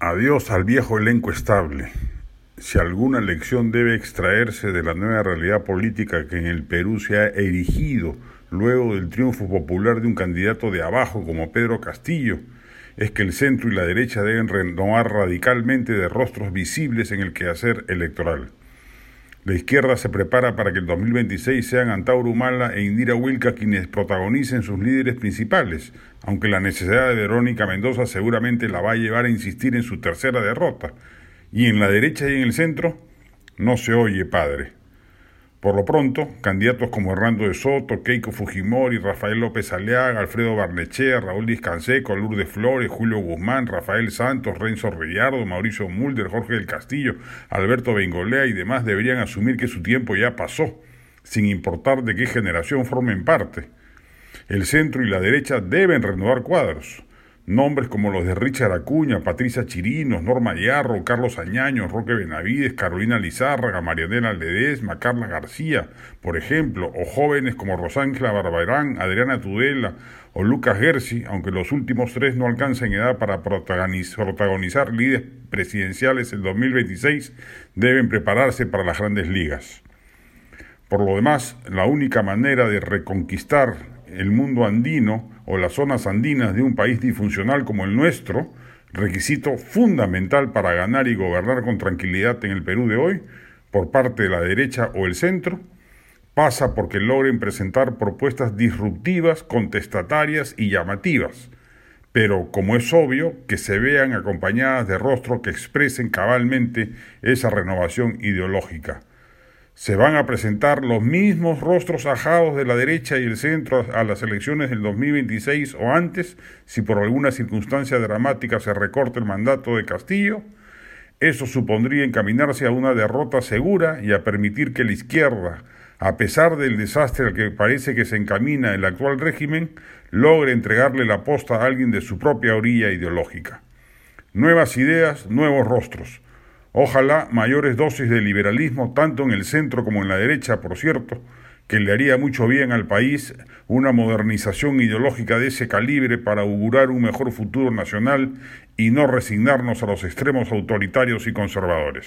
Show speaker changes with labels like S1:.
S1: Adiós al viejo elenco estable. Si alguna lección debe extraerse de la nueva realidad política que en el Perú se ha erigido luego del triunfo popular de un candidato de abajo como Pedro Castillo, es que el centro y la derecha deben renovar radicalmente de rostros visibles en el quehacer electoral. La izquierda se prepara para que el 2026 sean Antauro Humala e Indira Wilca quienes protagonicen sus líderes principales, aunque la necesidad de Verónica Mendoza seguramente la va a llevar a insistir en su tercera derrota. Y en la derecha y en el centro, no se oye padre. Por lo pronto, candidatos como Hernando de Soto, Keiko Fujimori, Rafael López Aleaga, Alfredo Barnechea, Raúl Discanseco, Lourdes Flores, Julio Guzmán, Rafael Santos, Renzo Reyardo, Mauricio Mulder, Jorge del Castillo, Alberto Bengolea y demás deberían asumir que su tiempo ya pasó, sin importar de qué generación formen parte. El centro y la derecha deben renovar cuadros. Nombres como los de Richard Acuña, Patricia Chirinos, Norma Yarro, Carlos Añaño, Roque Benavides, Carolina Lizárraga, Marianela Ledesma, Carla García, por ejemplo, o jóvenes como Rosángela Barbarán, Adriana Tudela o Lucas Gersi, aunque los últimos tres no alcancen edad para protagonizar líderes presidenciales en 2026, deben prepararse para las grandes ligas. Por lo demás, la única manera de reconquistar el mundo andino o las zonas andinas de un país disfuncional como el nuestro, requisito fundamental para ganar y gobernar con tranquilidad en el Perú de hoy, por parte de la derecha o el centro, pasa porque logren presentar propuestas disruptivas, contestatarias y llamativas, pero como es obvio, que se vean acompañadas de rostros que expresen cabalmente esa renovación ideológica se van a presentar los mismos rostros ajados de la derecha y el centro a las elecciones del 2026 o antes, si por alguna circunstancia dramática se recorta el mandato de Castillo. Eso supondría encaminarse a una derrota segura y a permitir que la izquierda, a pesar del desastre al que parece que se encamina el actual régimen, logre entregarle la posta a alguien de su propia orilla ideológica. Nuevas ideas, nuevos rostros Ojalá mayores dosis de liberalismo, tanto en el centro como en la derecha, por cierto, que le haría mucho bien al país una modernización ideológica de ese calibre para augurar un mejor futuro nacional y no resignarnos a los extremos autoritarios y conservadores.